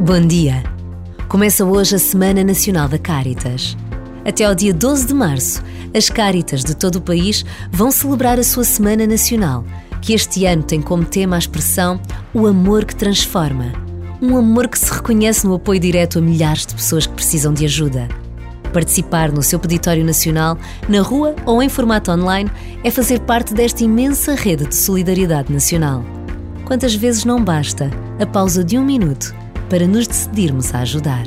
Bom dia! Começa hoje a Semana Nacional da Caritas. Até ao dia 12 de março, as Caritas de todo o país vão celebrar a sua Semana Nacional, que este ano tem como tema a expressão O Amor que Transforma. Um amor que se reconhece no apoio direto a milhares de pessoas que precisam de ajuda. Participar no seu peditório nacional, na rua ou em formato online, é fazer parte desta imensa rede de solidariedade nacional. Quantas vezes não basta a pausa de um minuto para nos decidirmos a ajudar?